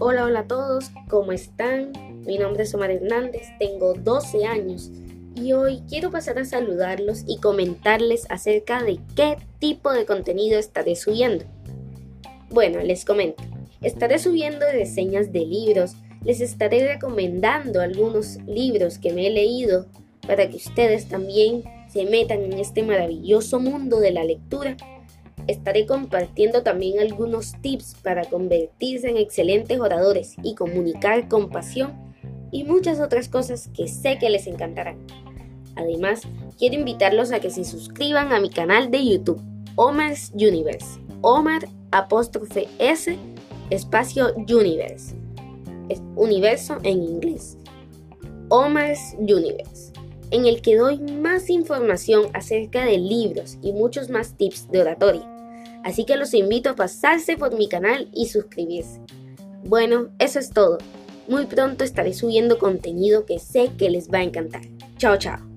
Hola, hola a todos, ¿cómo están? Mi nombre es Omar Hernández, tengo 12 años y hoy quiero pasar a saludarlos y comentarles acerca de qué tipo de contenido estaré subiendo. Bueno, les comento, estaré subiendo reseñas de libros, les estaré recomendando algunos libros que me he leído para que ustedes también se metan en este maravilloso mundo de la lectura estaré compartiendo también algunos tips para convertirse en excelentes oradores y comunicar con pasión y muchas otras cosas que sé que les encantarán. Además, quiero invitarlos a que se suscriban a mi canal de YouTube, Omar's Universe. Omar apóstrofe S espacio Universe. Es universo en inglés. Omar's Universe en el que doy más información acerca de libros y muchos más tips de oratoria Así que los invito a pasarse por mi canal y suscribirse. Bueno, eso es todo. Muy pronto estaré subiendo contenido que sé que les va a encantar. Chao, chao.